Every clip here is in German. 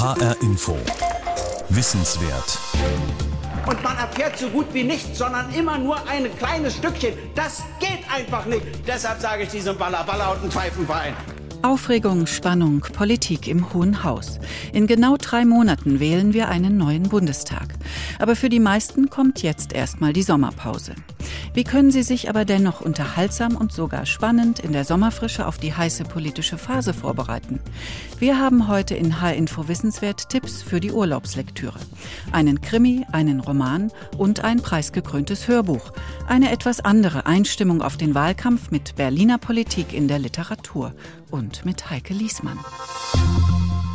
HR Info. Wissenswert. Und man erfährt so gut wie nichts, sondern immer nur ein kleines Stückchen. Das geht einfach nicht. Deshalb sage ich diesem Baller, Baller und einen Pfeifenverein. Aufregung, Spannung, Politik im Hohen Haus. In genau drei Monaten wählen wir einen neuen Bundestag. Aber für die meisten kommt jetzt erstmal die Sommerpause. Wie können Sie sich aber dennoch unterhaltsam und sogar spannend in der Sommerfrische auf die heiße politische Phase vorbereiten? Wir haben heute in H-Info Wissenswert Tipps für die Urlaubslektüre. Einen Krimi, einen Roman und ein preisgekröntes Hörbuch. Eine etwas andere Einstimmung auf den Wahlkampf mit Berliner Politik in der Literatur und mit Heike Liesmann.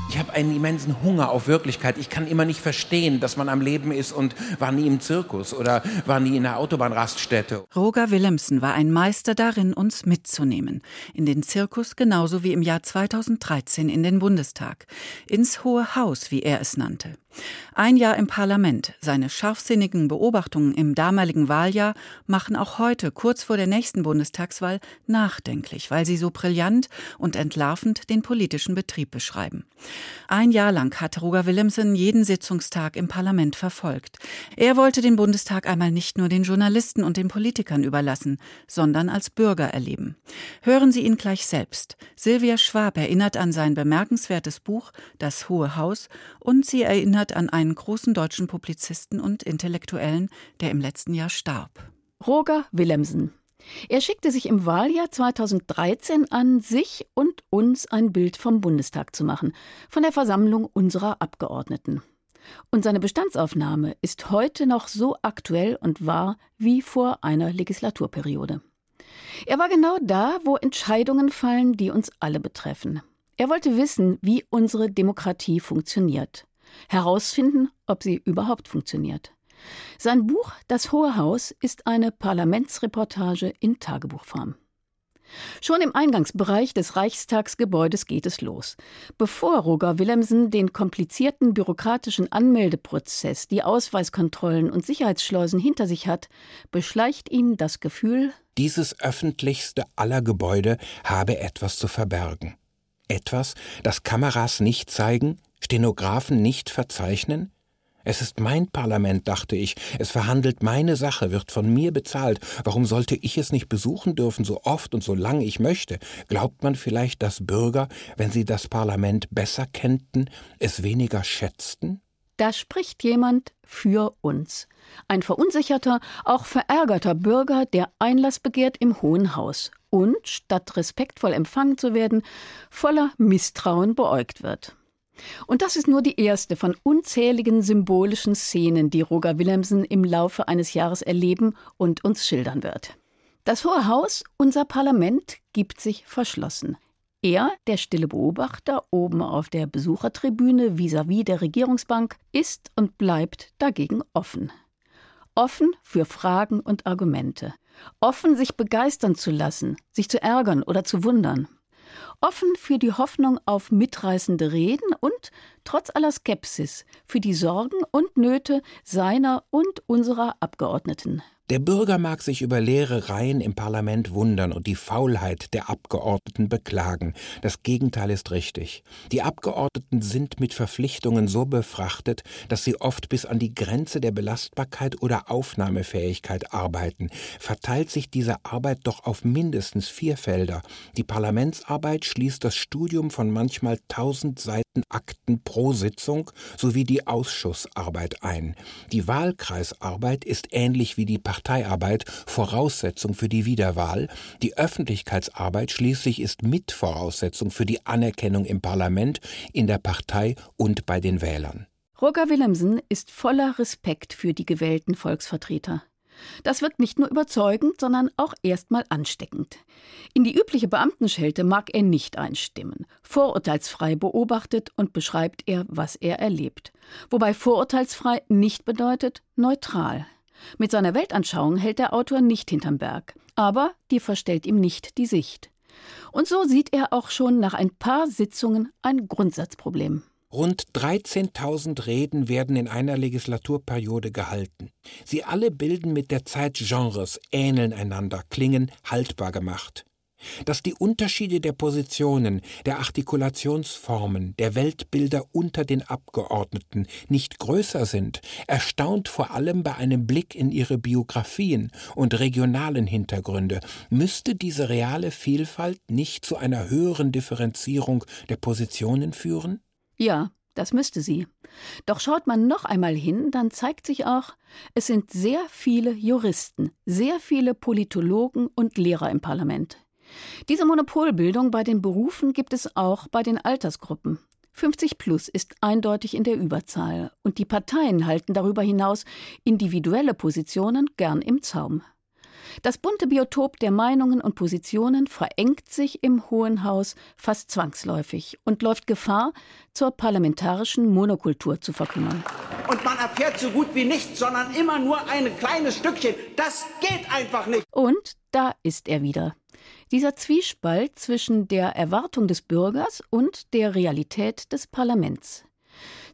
Ich habe einen immensen Hunger auf Wirklichkeit. Ich kann immer nicht verstehen, dass man am Leben ist und war nie im Zirkus oder war nie in der Autobahnraststätte. Roger Willemsen war ein Meister darin, uns mitzunehmen. In den Zirkus genauso wie im Jahr 2013 in den Bundestag. Ins Hohe Haus, wie er es nannte. Ein Jahr im Parlament, seine scharfsinnigen Beobachtungen im damaligen Wahljahr machen auch heute, kurz vor der nächsten Bundestagswahl, nachdenklich, weil sie so brillant und entlarvend den politischen Betrieb beschreiben. Ein Jahr lang hat Roger Willemsen jeden Sitzungstag im Parlament verfolgt. Er wollte den Bundestag einmal nicht nur den Journalisten und den Politikern überlassen, sondern als Bürger erleben. Hören Sie ihn gleich selbst. Silvia Schwab erinnert an sein bemerkenswertes Buch Das Hohe Haus und sie erinnert erinnert an einen großen deutschen Publizisten und Intellektuellen, der im letzten Jahr starb. Roger Willemsen. Er schickte sich im Wahljahr 2013 an, sich und uns ein Bild vom Bundestag zu machen, von der Versammlung unserer Abgeordneten. Und seine Bestandsaufnahme ist heute noch so aktuell und wahr wie vor einer Legislaturperiode. Er war genau da, wo Entscheidungen fallen, die uns alle betreffen. Er wollte wissen, wie unsere Demokratie funktioniert herausfinden, ob sie überhaupt funktioniert. Sein Buch Das Hohe Haus ist eine Parlamentsreportage in Tagebuchform. Schon im Eingangsbereich des Reichstagsgebäudes geht es los. Bevor Roger Willemsen den komplizierten bürokratischen Anmeldeprozess, die Ausweiskontrollen und Sicherheitsschleusen hinter sich hat, beschleicht ihn das Gefühl, dieses öffentlichste aller Gebäude habe etwas zu verbergen. Etwas, das Kameras nicht zeigen, Stenografen nicht verzeichnen? Es ist mein Parlament, dachte ich. Es verhandelt meine Sache, wird von mir bezahlt. Warum sollte ich es nicht besuchen dürfen, so oft und so lange ich möchte? Glaubt man vielleicht, dass Bürger, wenn sie das Parlament besser kennten, es weniger schätzten? Da spricht jemand für uns. Ein verunsicherter, auch verärgerter Bürger, der Einlass begehrt im Hohen Haus und, statt respektvoll empfangen zu werden, voller Misstrauen beäugt wird. Und das ist nur die erste von unzähligen symbolischen Szenen, die Roger Willemsen im Laufe eines Jahres erleben und uns schildern wird. Das Hohe Haus, unser Parlament, gibt sich verschlossen. Er, der stille Beobachter oben auf der Besuchertribüne vis-à-vis -vis der Regierungsbank, ist und bleibt dagegen offen. Offen für Fragen und Argumente. Offen, sich begeistern zu lassen, sich zu ärgern oder zu wundern offen für die Hoffnung auf mitreißende Reden und, trotz aller Skepsis, für die Sorgen und Nöte seiner und unserer Abgeordneten. Der Bürger mag sich über leere Reihen im Parlament wundern und die Faulheit der Abgeordneten beklagen. Das Gegenteil ist richtig. Die Abgeordneten sind mit Verpflichtungen so befrachtet, dass sie oft bis an die Grenze der Belastbarkeit oder Aufnahmefähigkeit arbeiten. Verteilt sich diese Arbeit doch auf mindestens vier Felder. Die Parlamentsarbeit schließt das Studium von manchmal tausend Seiten Akten pro Sitzung sowie die Ausschussarbeit ein. Die Wahlkreisarbeit ist ähnlich wie die Parteiarbeit Voraussetzung für die Wiederwahl, die Öffentlichkeitsarbeit schließlich ist Mitvoraussetzung für die Anerkennung im Parlament, in der Partei und bei den Wählern. Roger Willemsen ist voller Respekt für die gewählten Volksvertreter. Das wirkt nicht nur überzeugend, sondern auch erstmal ansteckend. In die übliche Beamtenschelte mag er nicht einstimmen. Vorurteilsfrei beobachtet und beschreibt er, was er erlebt. Wobei vorurteilsfrei nicht bedeutet neutral. Mit seiner Weltanschauung hält der Autor nicht hinterm Berg, aber die verstellt ihm nicht die Sicht. Und so sieht er auch schon nach ein paar Sitzungen ein Grundsatzproblem. Rund 13.000 Reden werden in einer Legislaturperiode gehalten. Sie alle bilden mit der Zeit Genres, ähneln einander, klingen haltbar gemacht. Dass die Unterschiede der Positionen, der Artikulationsformen, der Weltbilder unter den Abgeordneten nicht größer sind, erstaunt vor allem bei einem Blick in ihre Biografien und regionalen Hintergründe. Müsste diese reale Vielfalt nicht zu einer höheren Differenzierung der Positionen führen? Ja, das müsste sie. Doch schaut man noch einmal hin, dann zeigt sich auch, es sind sehr viele Juristen, sehr viele Politologen und Lehrer im Parlament. Diese Monopolbildung bei den Berufen gibt es auch bei den Altersgruppen. 50 plus ist eindeutig in der Überzahl und die Parteien halten darüber hinaus individuelle Positionen gern im Zaum. Das bunte Biotop der Meinungen und Positionen verengt sich im Hohen Haus fast zwangsläufig und läuft Gefahr, zur parlamentarischen Monokultur zu verkümmern. Und man erfährt so gut wie nichts, sondern immer nur ein kleines Stückchen. Das geht einfach nicht. Und da ist er wieder. Dieser Zwiespalt zwischen der Erwartung des Bürgers und der Realität des Parlaments.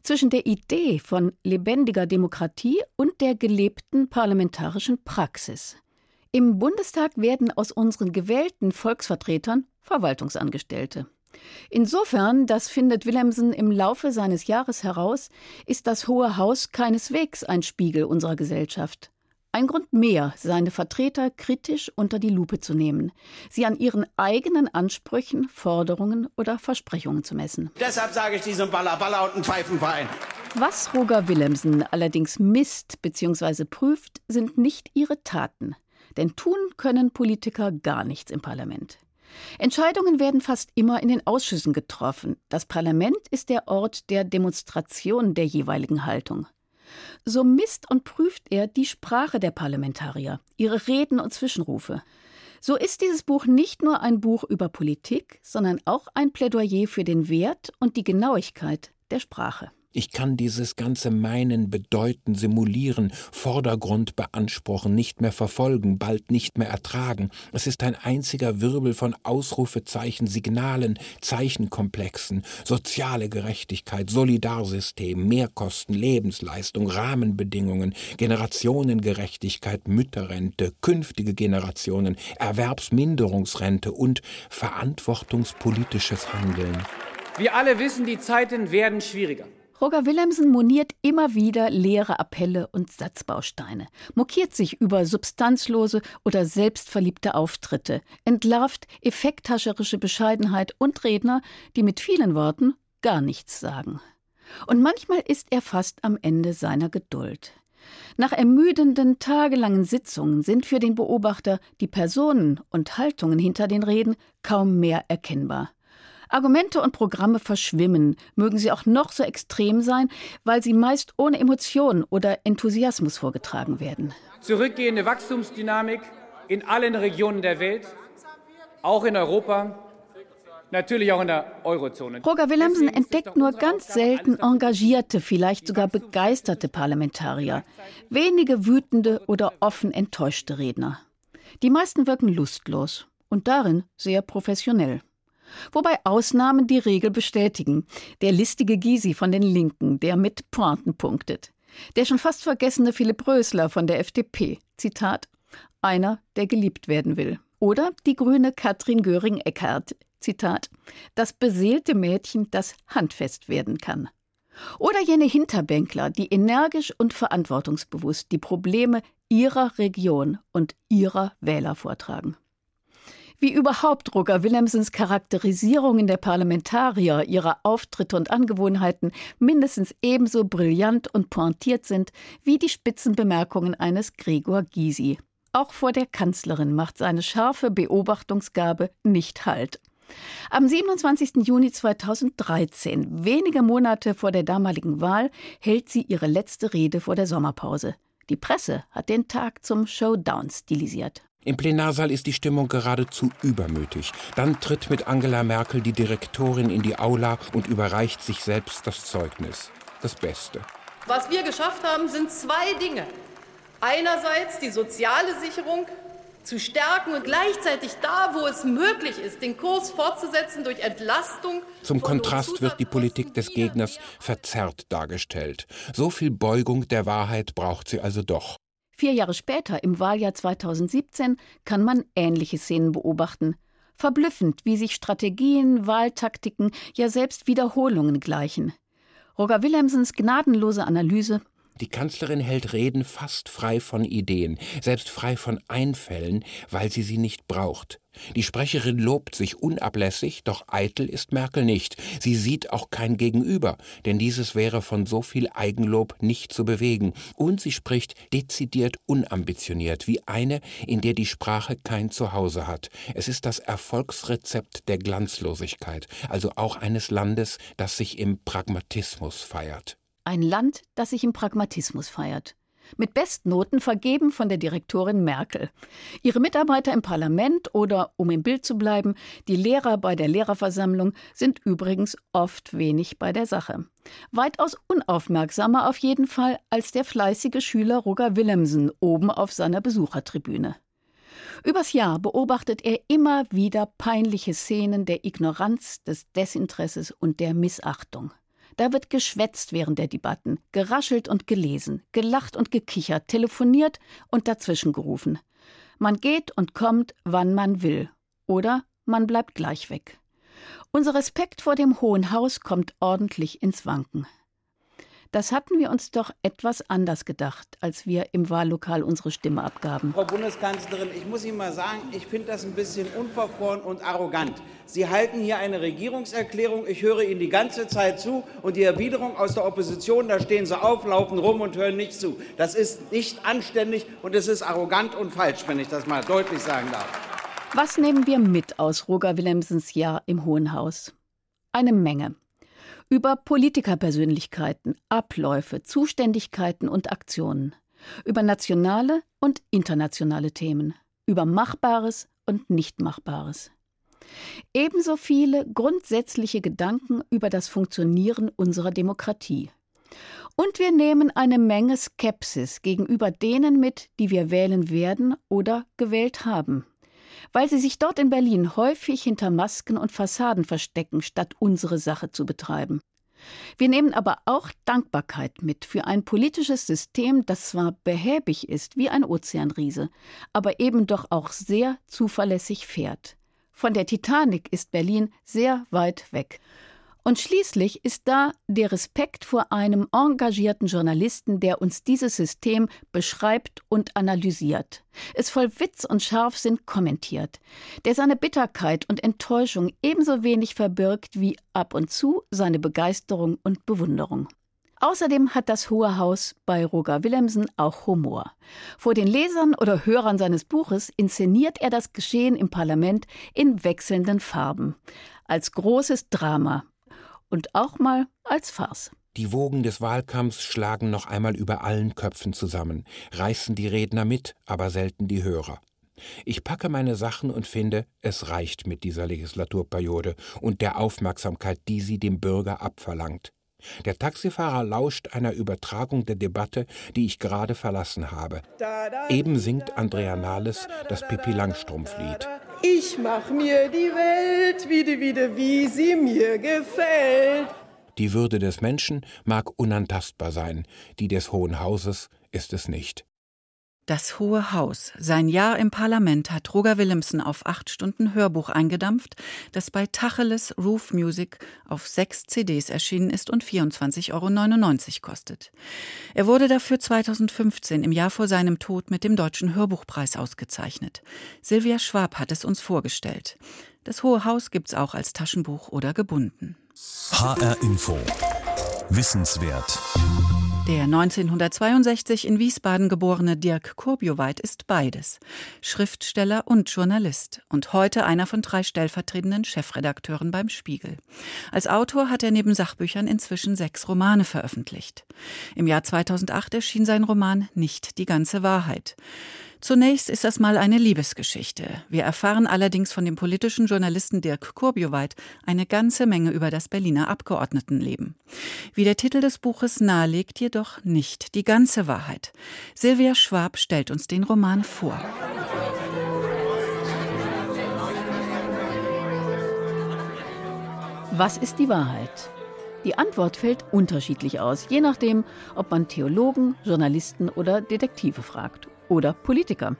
Zwischen der Idee von lebendiger Demokratie und der gelebten parlamentarischen Praxis. Im Bundestag werden aus unseren gewählten Volksvertretern Verwaltungsangestellte. Insofern, das findet Willemsen im Laufe seines Jahres heraus, ist das Hohe Haus keineswegs ein Spiegel unserer Gesellschaft. Ein Grund mehr, seine Vertreter kritisch unter die Lupe zu nehmen, sie an ihren eigenen Ansprüchen, Forderungen oder Versprechungen zu messen. Deshalb sage ich diesem Baller, Baller und ein Pfeifenverein. Was Roger Willemsen allerdings misst bzw. prüft, sind nicht ihre Taten. Denn tun können Politiker gar nichts im Parlament. Entscheidungen werden fast immer in den Ausschüssen getroffen. Das Parlament ist der Ort der Demonstration der jeweiligen Haltung. So misst und prüft er die Sprache der Parlamentarier, ihre Reden und Zwischenrufe. So ist dieses Buch nicht nur ein Buch über Politik, sondern auch ein Plädoyer für den Wert und die Genauigkeit der Sprache. Ich kann dieses ganze Meinen, Bedeuten, Simulieren, Vordergrund beanspruchen, nicht mehr verfolgen, bald nicht mehr ertragen. Es ist ein einziger Wirbel von Ausrufezeichen, Signalen, Zeichenkomplexen, soziale Gerechtigkeit, Solidarsystem, Mehrkosten, Lebensleistung, Rahmenbedingungen, Generationengerechtigkeit, Mütterrente, künftige Generationen, Erwerbsminderungsrente und verantwortungspolitisches Handeln. Wir alle wissen, die Zeiten werden schwieriger. Roger Willemsen moniert immer wieder leere Appelle und Satzbausteine, mokiert sich über substanzlose oder selbstverliebte Auftritte, entlarvt effekthascherische Bescheidenheit und Redner, die mit vielen Worten gar nichts sagen. Und manchmal ist er fast am Ende seiner Geduld. Nach ermüdenden tagelangen Sitzungen sind für den Beobachter die Personen und Haltungen hinter den Reden kaum mehr erkennbar. Argumente und Programme verschwimmen, mögen sie auch noch so extrem sein, weil sie meist ohne Emotion oder Enthusiasmus vorgetragen werden. Zurückgehende Wachstumsdynamik in allen Regionen der Welt, auch in Europa, natürlich auch in der Eurozone. Roger Willemsen entdeckt nur ganz selten engagierte, vielleicht sogar begeisterte Parlamentarier, wenige wütende oder offen enttäuschte Redner. Die meisten wirken lustlos und darin sehr professionell. Wobei Ausnahmen die Regel bestätigen. Der listige Gysi von den Linken, der mit Pointen punktet. Der schon fast vergessene Philipp Rösler von der FDP. Zitat: Einer, der geliebt werden will. Oder die grüne Katrin Göring-Eckardt. Zitat: Das beseelte Mädchen, das handfest werden kann. Oder jene Hinterbänkler, die energisch und verantwortungsbewusst die Probleme ihrer Region und ihrer Wähler vortragen. Wie überhaupt Roger Willemsens Charakterisierungen der Parlamentarier, ihrer Auftritte und Angewohnheiten mindestens ebenso brillant und pointiert sind wie die Spitzenbemerkungen eines Gregor Gysi. Auch vor der Kanzlerin macht seine scharfe Beobachtungsgabe nicht Halt. Am 27. Juni 2013, wenige Monate vor der damaligen Wahl, hält sie ihre letzte Rede vor der Sommerpause. Die Presse hat den Tag zum Showdown stilisiert. Im Plenarsaal ist die Stimmung geradezu übermütig. Dann tritt mit Angela Merkel die Direktorin in die Aula und überreicht sich selbst das Zeugnis. Das Beste. Was wir geschafft haben, sind zwei Dinge. Einerseits die soziale Sicherung zu stärken und gleichzeitig da, wo es möglich ist, den Kurs fortzusetzen durch Entlastung. Zum Kontrast wird die Politik des Gegners verzerrt dargestellt. So viel Beugung der Wahrheit braucht sie also doch. Vier Jahre später, im Wahljahr 2017, kann man ähnliche Szenen beobachten. Verblüffend, wie sich Strategien, Wahltaktiken, ja selbst Wiederholungen gleichen. Roger Willemsens gnadenlose Analyse die Kanzlerin hält Reden fast frei von Ideen, selbst frei von Einfällen, weil sie sie nicht braucht. Die Sprecherin lobt sich unablässig, doch eitel ist Merkel nicht. Sie sieht auch kein Gegenüber, denn dieses wäre von so viel Eigenlob nicht zu bewegen. Und sie spricht dezidiert unambitioniert, wie eine, in der die Sprache kein Zuhause hat. Es ist das Erfolgsrezept der Glanzlosigkeit, also auch eines Landes, das sich im Pragmatismus feiert. Ein Land, das sich im Pragmatismus feiert. Mit Bestnoten vergeben von der Direktorin Merkel. Ihre Mitarbeiter im Parlament oder, um im Bild zu bleiben, die Lehrer bei der Lehrerversammlung sind übrigens oft wenig bei der Sache. Weitaus unaufmerksamer auf jeden Fall als der fleißige Schüler Roger Willemsen oben auf seiner Besuchertribüne. Übers Jahr beobachtet er immer wieder peinliche Szenen der Ignoranz, des Desinteresses und der Missachtung. Da wird geschwätzt während der Debatten, geraschelt und gelesen, gelacht und gekichert, telefoniert und dazwischen gerufen. Man geht und kommt, wann man will. Oder man bleibt gleich weg. Unser Respekt vor dem Hohen Haus kommt ordentlich ins Wanken. Das hatten wir uns doch etwas anders gedacht, als wir im Wahllokal unsere Stimme abgaben. Frau Bundeskanzlerin, ich muss Ihnen mal sagen, ich finde das ein bisschen unverfroren und arrogant. Sie halten hier eine Regierungserklärung, ich höre Ihnen die ganze Zeit zu und die Erwiderung aus der Opposition, da stehen Sie auf, laufen rum und hören nicht zu. Das ist nicht anständig und es ist arrogant und falsch, wenn ich das mal deutlich sagen darf. Was nehmen wir mit aus Roger Willemsens Jahr im Hohen Haus? Eine Menge über Politikerpersönlichkeiten, Abläufe, Zuständigkeiten und Aktionen, über nationale und internationale Themen, über Machbares und Nichtmachbares. Ebenso viele grundsätzliche Gedanken über das Funktionieren unserer Demokratie. Und wir nehmen eine Menge Skepsis gegenüber denen mit, die wir wählen werden oder gewählt haben weil sie sich dort in Berlin häufig hinter Masken und Fassaden verstecken, statt unsere Sache zu betreiben. Wir nehmen aber auch Dankbarkeit mit für ein politisches System, das zwar behäbig ist wie ein Ozeanriese, aber eben doch auch sehr zuverlässig fährt. Von der Titanic ist Berlin sehr weit weg. Und schließlich ist da der Respekt vor einem engagierten Journalisten, der uns dieses System beschreibt und analysiert, es voll Witz und Scharfsinn kommentiert, der seine Bitterkeit und Enttäuschung ebenso wenig verbirgt wie ab und zu seine Begeisterung und Bewunderung. Außerdem hat das Hohe Haus bei Roger Willemsen auch Humor. Vor den Lesern oder Hörern seines Buches inszeniert er das Geschehen im Parlament in wechselnden Farben. Als großes Drama, und auch mal als Farce. Die Wogen des Wahlkampfs schlagen noch einmal über allen Köpfen zusammen, reißen die Redner mit, aber selten die Hörer. Ich packe meine Sachen und finde, es reicht mit dieser Legislaturperiode und der Aufmerksamkeit, die sie dem Bürger abverlangt. Der Taxifahrer lauscht einer Übertragung der Debatte, die ich gerade verlassen habe. Eben singt Andrea Nahles das Pippi Langstrumpf-Lied. Ich mach mir die Welt wieder, wieder, wie sie mir gefällt. Die Würde des Menschen mag unantastbar sein, die des Hohen Hauses ist es nicht. Das Hohe Haus. Sein Jahr im Parlament hat Roger Willemsen auf acht Stunden Hörbuch eingedampft, das bei Tacheles Roof Music auf sechs CDs erschienen ist und 24,99 Euro kostet. Er wurde dafür 2015 im Jahr vor seinem Tod mit dem Deutschen Hörbuchpreis ausgezeichnet. Silvia Schwab hat es uns vorgestellt. Das Hohe Haus gibt's auch als Taschenbuch oder gebunden. HR Info. Wissenswert. Der 1962 in Wiesbaden geborene Dirk Kurbioweit ist beides. Schriftsteller und Journalist und heute einer von drei stellvertretenden Chefredakteuren beim Spiegel. Als Autor hat er neben Sachbüchern inzwischen sechs Romane veröffentlicht. Im Jahr 2008 erschien sein Roman Nicht die ganze Wahrheit. Zunächst ist das mal eine Liebesgeschichte. Wir erfahren allerdings von dem politischen Journalisten Dirk Kurbioweit eine ganze Menge über das Berliner Abgeordnetenleben. Wie der Titel des Buches nahelegt, jedoch nicht die ganze Wahrheit. Silvia Schwab stellt uns den Roman vor. Was ist die Wahrheit? Die Antwort fällt unterschiedlich aus, je nachdem, ob man Theologen, Journalisten oder Detektive fragt oder Politiker.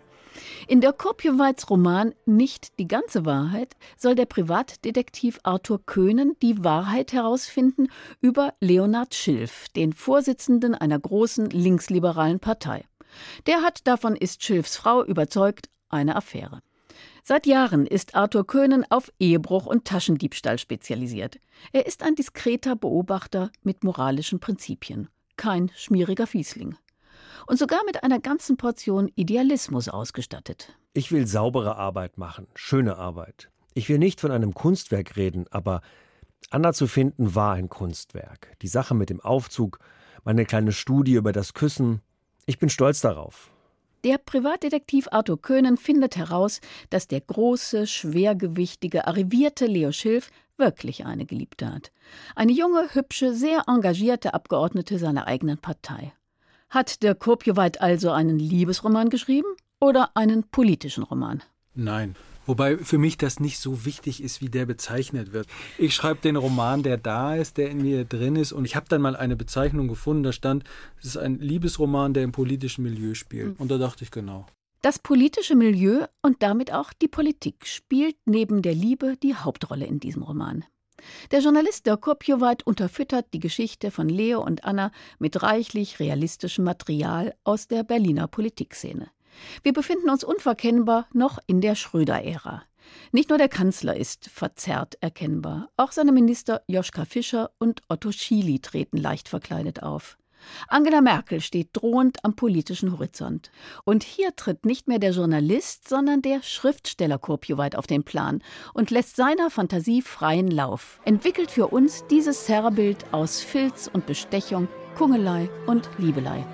In der Kopjeweits Roman Nicht die ganze Wahrheit soll der Privatdetektiv Arthur Köhnen die Wahrheit herausfinden über Leonhard Schilf, den Vorsitzenden einer großen linksliberalen Partei. Der hat, davon ist Schilfs Frau überzeugt, eine Affäre. Seit Jahren ist Arthur Köhnen auf Ehebruch und Taschendiebstahl spezialisiert. Er ist ein diskreter Beobachter mit moralischen Prinzipien. Kein schmieriger Fiesling und sogar mit einer ganzen Portion Idealismus ausgestattet. Ich will saubere Arbeit machen, schöne Arbeit. Ich will nicht von einem Kunstwerk reden, aber Anna zu finden war ein Kunstwerk. Die Sache mit dem Aufzug, meine kleine Studie über das Küssen. Ich bin stolz darauf. Der Privatdetektiv Arthur Köhnen findet heraus, dass der große, schwergewichtige, arrivierte Leo Schilf wirklich eine Geliebte hat. Eine junge, hübsche, sehr engagierte Abgeordnete seiner eigenen Partei. Hat der Kopjeweit also einen Liebesroman geschrieben oder einen politischen Roman? Nein. Wobei für mich das nicht so wichtig ist, wie der bezeichnet wird. Ich schreibe den Roman, der da ist, der in mir drin ist. Und ich habe dann mal eine Bezeichnung gefunden, da stand, es ist ein Liebesroman, der im politischen Milieu spielt. Mhm. Und da dachte ich genau. Das politische Milieu und damit auch die Politik spielt neben der Liebe die Hauptrolle in diesem Roman. Der Journalist Dirk Kopjowait unterfüttert die Geschichte von Leo und Anna mit reichlich realistischem Material aus der Berliner Politikszene. Wir befinden uns unverkennbar noch in der Schröder-Ära. Nicht nur der Kanzler ist verzerrt erkennbar, auch seine Minister Joschka Fischer und Otto Schily treten leicht verkleidet auf. Angela Merkel steht drohend am politischen Horizont. Und hier tritt nicht mehr der Journalist, sondern der Schriftsteller Kurpioweit auf den Plan und lässt seiner Fantasie freien Lauf. Entwickelt für uns dieses Zerrbild aus Filz und Bestechung, Kungelei und Liebelei.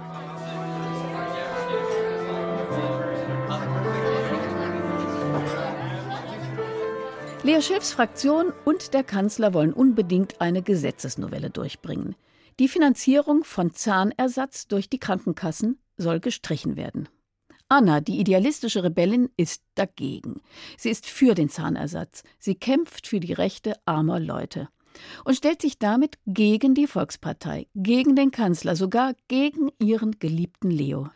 Leo Schiffs Fraktion und der Kanzler wollen unbedingt eine Gesetzesnovelle durchbringen. Die Finanzierung von Zahnersatz durch die Krankenkassen soll gestrichen werden. Anna, die idealistische Rebellin, ist dagegen. Sie ist für den Zahnersatz. Sie kämpft für die Rechte armer Leute und stellt sich damit gegen die Volkspartei, gegen den Kanzler, sogar gegen ihren geliebten Leo.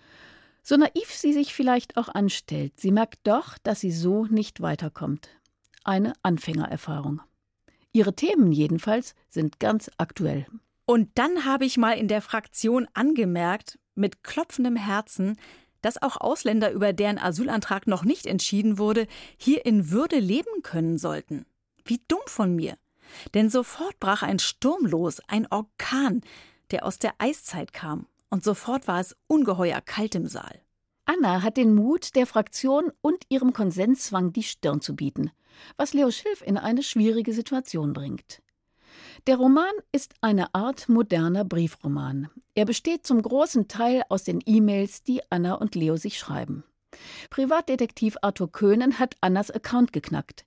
So naiv sie sich vielleicht auch anstellt, sie merkt doch, dass sie so nicht weiterkommt. Eine Anfängererfahrung. Ihre Themen jedenfalls sind ganz aktuell. Und dann habe ich mal in der Fraktion angemerkt, mit klopfendem Herzen, dass auch Ausländer, über deren Asylantrag noch nicht entschieden wurde, hier in Würde leben können sollten. Wie dumm von mir. Denn sofort brach ein Sturm los, ein Orkan, der aus der Eiszeit kam. Und sofort war es ungeheuer kalt im Saal. Anna hat den Mut, der Fraktion und ihrem Konsenszwang die Stirn zu bieten, was Leo Schilf in eine schwierige Situation bringt. Der Roman ist eine Art moderner Briefroman. Er besteht zum großen Teil aus den E-Mails, die Anna und Leo sich schreiben. Privatdetektiv Arthur Köhnen hat Annas Account geknackt.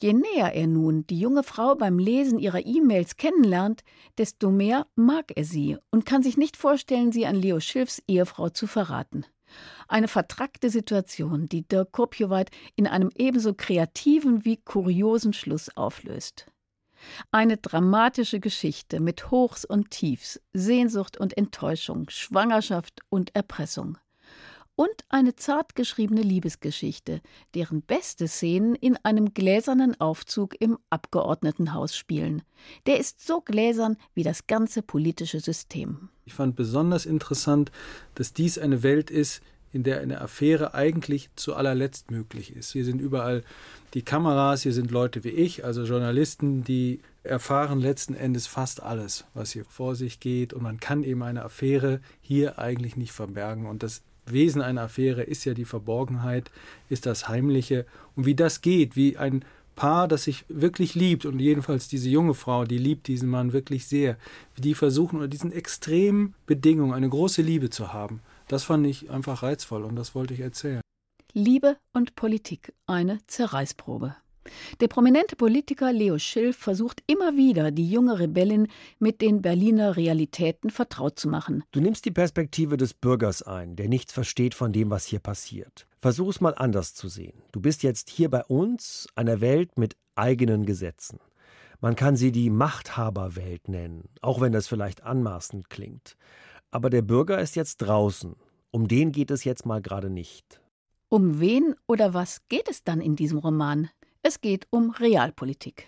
Je näher er nun die junge Frau beim Lesen ihrer E-Mails kennenlernt, desto mehr mag er sie und kann sich nicht vorstellen, sie an Leo Schilfs Ehefrau zu verraten. Eine vertrackte Situation, die Dirk Kopjowait in einem ebenso kreativen wie kuriosen Schluss auflöst. Eine dramatische Geschichte mit Hochs und Tiefs, Sehnsucht und Enttäuschung, Schwangerschaft und Erpressung. Und eine zart geschriebene Liebesgeschichte, deren beste Szenen in einem gläsernen Aufzug im Abgeordnetenhaus spielen. Der ist so gläsern wie das ganze politische System. Ich fand besonders interessant, dass dies eine Welt ist, in der eine Affäre eigentlich zu allerletzt möglich ist. Hier sind überall die Kameras, hier sind Leute wie ich, also Journalisten, die erfahren letzten Endes fast alles, was hier vor sich geht. Und man kann eben eine Affäre hier eigentlich nicht verbergen. Und das Wesen einer Affäre ist ja die Verborgenheit, ist das Heimliche. Und wie das geht, wie ein Paar, das sich wirklich liebt und jedenfalls diese junge Frau, die liebt diesen Mann wirklich sehr, wie die versuchen unter diesen extremen Bedingungen eine große Liebe zu haben. Das fand ich einfach reizvoll und das wollte ich erzählen. Liebe und Politik, eine Zerreißprobe. Der prominente Politiker Leo Schilf versucht immer wieder, die junge Rebellin mit den Berliner Realitäten vertraut zu machen. Du nimmst die Perspektive des Bürgers ein, der nichts versteht von dem, was hier passiert. Versuch es mal anders zu sehen. Du bist jetzt hier bei uns, einer Welt mit eigenen Gesetzen. Man kann sie die Machthaberwelt nennen, auch wenn das vielleicht anmaßend klingt. Aber der Bürger ist jetzt draußen. Um den geht es jetzt mal gerade nicht. Um wen oder was geht es dann in diesem Roman? Es geht um Realpolitik.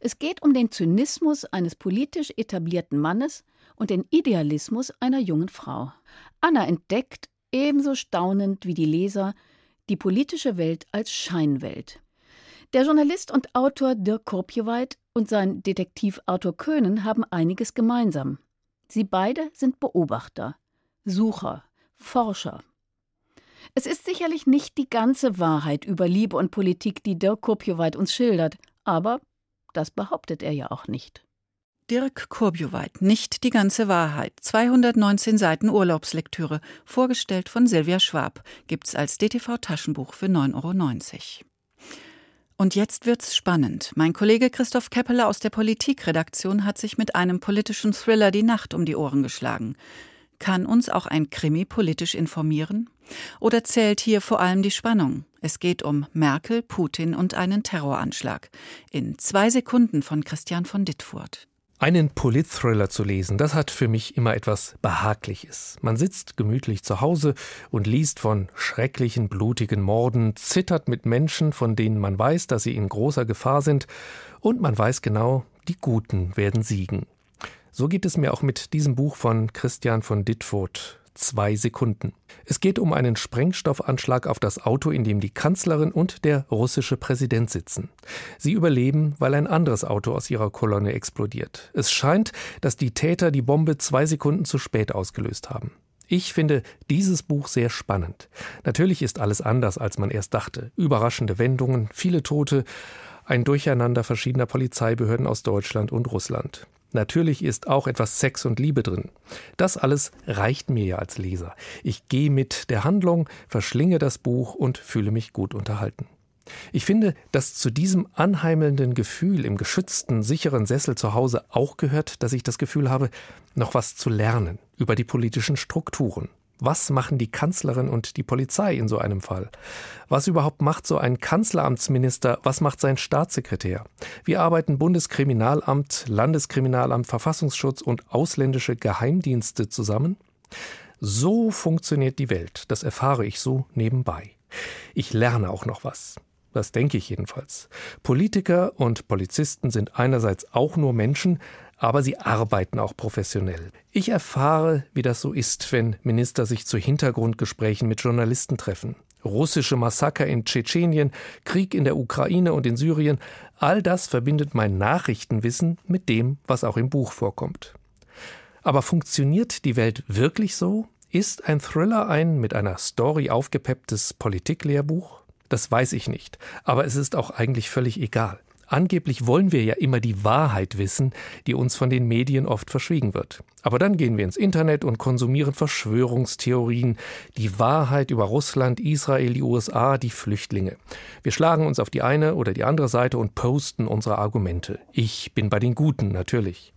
Es geht um den Zynismus eines politisch etablierten Mannes und den Idealismus einer jungen Frau. Anna entdeckt, ebenso staunend wie die Leser, die politische Welt als Scheinwelt. Der Journalist und Autor Dirk Korpjeweit und sein Detektiv Arthur Köhnen haben einiges gemeinsam. Sie beide sind Beobachter, Sucher, Forscher. Es ist sicherlich nicht die ganze Wahrheit über Liebe und Politik, die Dirk Korpjeweit uns schildert, aber das behauptet er ja auch nicht. Dirk Kurbjuweit, nicht die ganze Wahrheit. 219 Seiten Urlaubslektüre, vorgestellt von Silvia Schwab, gibt's als DTV-Taschenbuch für 9,90 Euro. Und jetzt wird's spannend. Mein Kollege Christoph Keppeler aus der Politikredaktion hat sich mit einem politischen Thriller die Nacht um die Ohren geschlagen. Kann uns auch ein Krimi politisch informieren? Oder zählt hier vor allem die Spannung? Es geht um Merkel, Putin und einen Terroranschlag. In zwei Sekunden von Christian von Dittfurt. Einen Polit-Thriller zu lesen, das hat für mich immer etwas Behagliches. Man sitzt gemütlich zu Hause und liest von schrecklichen, blutigen Morden, zittert mit Menschen, von denen man weiß, dass sie in großer Gefahr sind, und man weiß genau, die Guten werden siegen. So geht es mir auch mit diesem Buch von Christian von Dittfurt zwei Sekunden. Es geht um einen Sprengstoffanschlag auf das Auto, in dem die Kanzlerin und der russische Präsident sitzen. Sie überleben, weil ein anderes Auto aus ihrer Kolonne explodiert. Es scheint, dass die Täter die Bombe zwei Sekunden zu spät ausgelöst haben. Ich finde dieses Buch sehr spannend. Natürlich ist alles anders, als man erst dachte. Überraschende Wendungen, viele Tote, ein Durcheinander verschiedener Polizeibehörden aus Deutschland und Russland. Natürlich ist auch etwas Sex und Liebe drin. Das alles reicht mir ja als Leser. Ich gehe mit der Handlung, verschlinge das Buch und fühle mich gut unterhalten. Ich finde, dass zu diesem anheimelnden Gefühl im geschützten, sicheren Sessel zu Hause auch gehört, dass ich das Gefühl habe, noch was zu lernen über die politischen Strukturen. Was machen die Kanzlerin und die Polizei in so einem Fall? Was überhaupt macht so ein Kanzleramtsminister? Was macht sein Staatssekretär? Wie arbeiten Bundeskriminalamt, Landeskriminalamt, Verfassungsschutz und ausländische Geheimdienste zusammen? So funktioniert die Welt. Das erfahre ich so nebenbei. Ich lerne auch noch was. Das denke ich jedenfalls. Politiker und Polizisten sind einerseits auch nur Menschen, aber sie arbeiten auch professionell. Ich erfahre, wie das so ist, wenn Minister sich zu Hintergrundgesprächen mit Journalisten treffen. Russische Massaker in Tschetschenien, Krieg in der Ukraine und in Syrien, all das verbindet mein Nachrichtenwissen mit dem, was auch im Buch vorkommt. Aber funktioniert die Welt wirklich so? Ist ein Thriller ein mit einer Story aufgepepptes Politiklehrbuch? Das weiß ich nicht, aber es ist auch eigentlich völlig egal. Angeblich wollen wir ja immer die Wahrheit wissen, die uns von den Medien oft verschwiegen wird. Aber dann gehen wir ins Internet und konsumieren Verschwörungstheorien, die Wahrheit über Russland, Israel, die USA, die Flüchtlinge. Wir schlagen uns auf die eine oder die andere Seite und posten unsere Argumente. Ich bin bei den Guten, natürlich.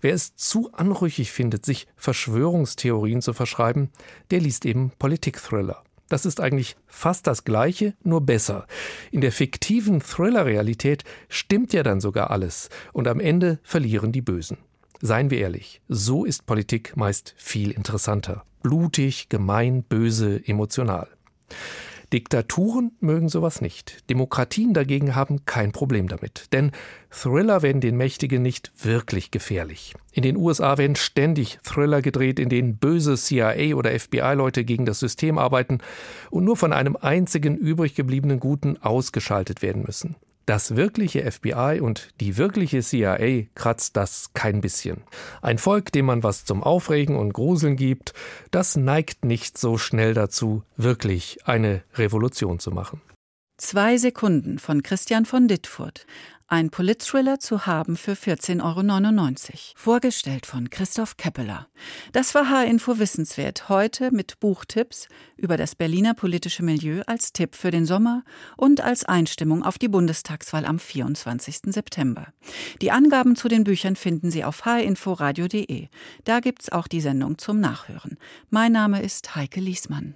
Wer es zu anrüchig findet, sich Verschwörungstheorien zu verschreiben, der liest eben Politikthriller. Das ist eigentlich fast das Gleiche, nur besser. In der fiktiven Thriller-Realität stimmt ja dann sogar alles und am Ende verlieren die Bösen. Seien wir ehrlich, so ist Politik meist viel interessanter. Blutig, gemein, böse, emotional. Diktaturen mögen sowas nicht. Demokratien dagegen haben kein Problem damit. Denn Thriller werden den Mächtigen nicht wirklich gefährlich. In den USA werden ständig Thriller gedreht, in denen böse CIA oder FBI-Leute gegen das System arbeiten und nur von einem einzigen übrig gebliebenen Guten ausgeschaltet werden müssen. Das wirkliche FBI und die wirkliche CIA kratzt das kein bisschen. Ein Volk, dem man was zum Aufregen und Gruseln gibt, das neigt nicht so schnell dazu, wirklich eine Revolution zu machen. Zwei Sekunden von Christian von Dittfurt. Ein Politthriller zu haben für 14,99 Euro. Vorgestellt von Christoph Keppeler. Das war H-Info Wissenswert. Heute mit Buchtipps über das Berliner politische Milieu als Tipp für den Sommer und als Einstimmung auf die Bundestagswahl am 24. September. Die Angaben zu den Büchern finden Sie auf hinforadio.de. Da gibt's auch die Sendung zum Nachhören. Mein Name ist Heike Liesmann.